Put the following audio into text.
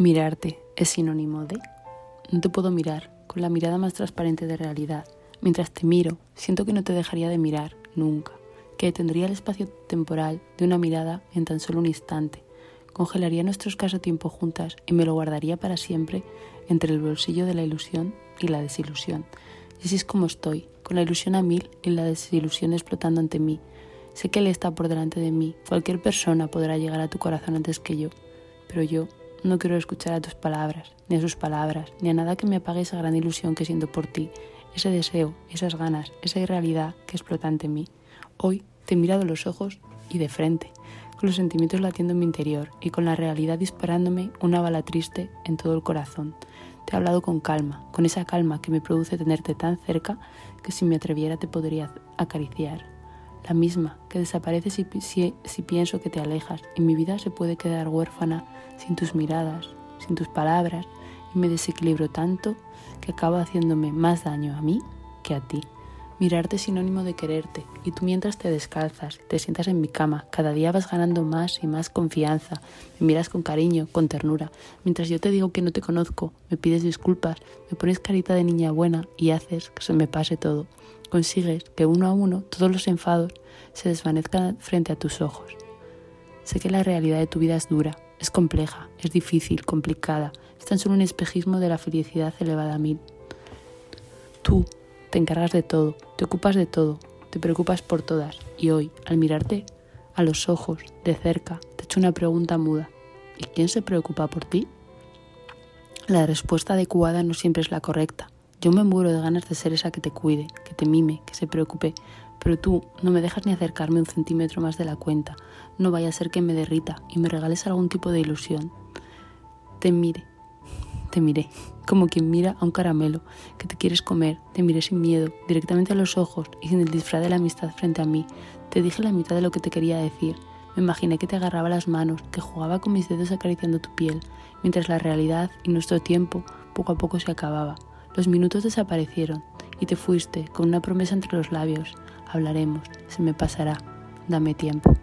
Mirarte es sinónimo de... No te puedo mirar con la mirada más transparente de realidad. Mientras te miro, siento que no te dejaría de mirar nunca, que tendría el espacio temporal de una mirada en tan solo un instante. Congelaría nuestro escaso tiempo juntas y me lo guardaría para siempre entre el bolsillo de la ilusión y la desilusión. Y así es como estoy, con la ilusión a mil y la desilusión explotando ante mí. Sé que Él está por delante de mí. Cualquier persona podrá llegar a tu corazón antes que yo, pero yo no quiero escuchar a tus palabras, ni a sus palabras, ni a nada que me apague esa gran ilusión que siento por ti, ese deseo, esas ganas, esa irrealidad que explota ante mí. Hoy te he mirado los ojos y de frente, con los sentimientos latiendo en mi interior y con la realidad disparándome una bala triste en todo el corazón. Te he hablado con calma, con esa calma que me produce tenerte tan cerca que si me atreviera te podría acariciar. La misma que desaparece si, si pienso que te alejas. Y mi vida se puede quedar huérfana sin tus miradas, sin tus palabras, y me desequilibro tanto que acaba haciéndome más daño a mí que a ti. Mirarte es sinónimo de quererte, y tú mientras te descalzas, te sientas en mi cama, cada día vas ganando más y más confianza, me miras con cariño, con ternura, mientras yo te digo que no te conozco, me pides disculpas, me pones carita de niña buena y haces que se me pase todo. Consigues que uno a uno todos los enfados se desvanezcan frente a tus ojos. Sé que la realidad de tu vida es dura, es compleja, es difícil, complicada. Es tan solo un espejismo de la felicidad elevada a mil. Tú te encargas de todo, te ocupas de todo, te preocupas por todas. Y hoy, al mirarte a los ojos, de cerca, te echo una pregunta muda. ¿Y quién se preocupa por ti? La respuesta adecuada no siempre es la correcta. Yo me muero de ganas de ser esa que te cuide, que te mime, que se preocupe, pero tú no me dejas ni acercarme un centímetro más de la cuenta. No vaya a ser que me derrita y me regales algún tipo de ilusión. Te mire, te miré, como quien mira a un caramelo que te quieres comer. Te miré sin miedo, directamente a los ojos y sin el disfraz de la amistad frente a mí. Te dije la mitad de lo que te quería decir. Me imaginé que te agarraba las manos, que jugaba con mis dedos acariciando tu piel, mientras la realidad y nuestro tiempo poco a poco se acababa. Los minutos desaparecieron y te fuiste con una promesa entre los labios. Hablaremos, se me pasará, dame tiempo.